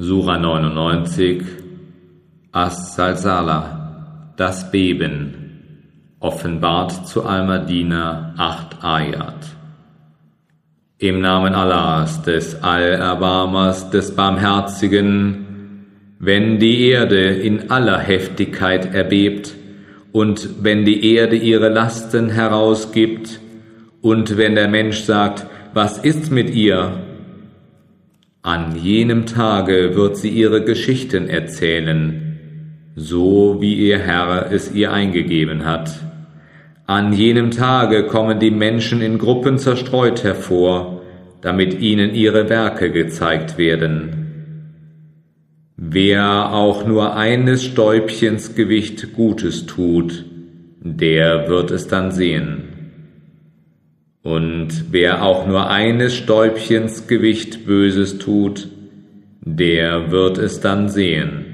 Sura 99 As-Salsala Das Beben Offenbart zu Al-Madina 8 Ayat Im Namen Allahs, des Allerbarmers, des Barmherzigen, wenn die Erde in aller Heftigkeit erbebt und wenn die Erde ihre Lasten herausgibt und wenn der Mensch sagt, was ist mit ihr? An jenem Tage wird sie ihre Geschichten erzählen, so wie ihr Herr es ihr eingegeben hat. An jenem Tage kommen die Menschen in Gruppen zerstreut hervor, damit ihnen ihre Werke gezeigt werden. Wer auch nur eines Stäubchens Gewicht Gutes tut, der wird es dann sehen. Und wer auch nur eines Stäubchens Gewicht Böses tut, der wird es dann sehen.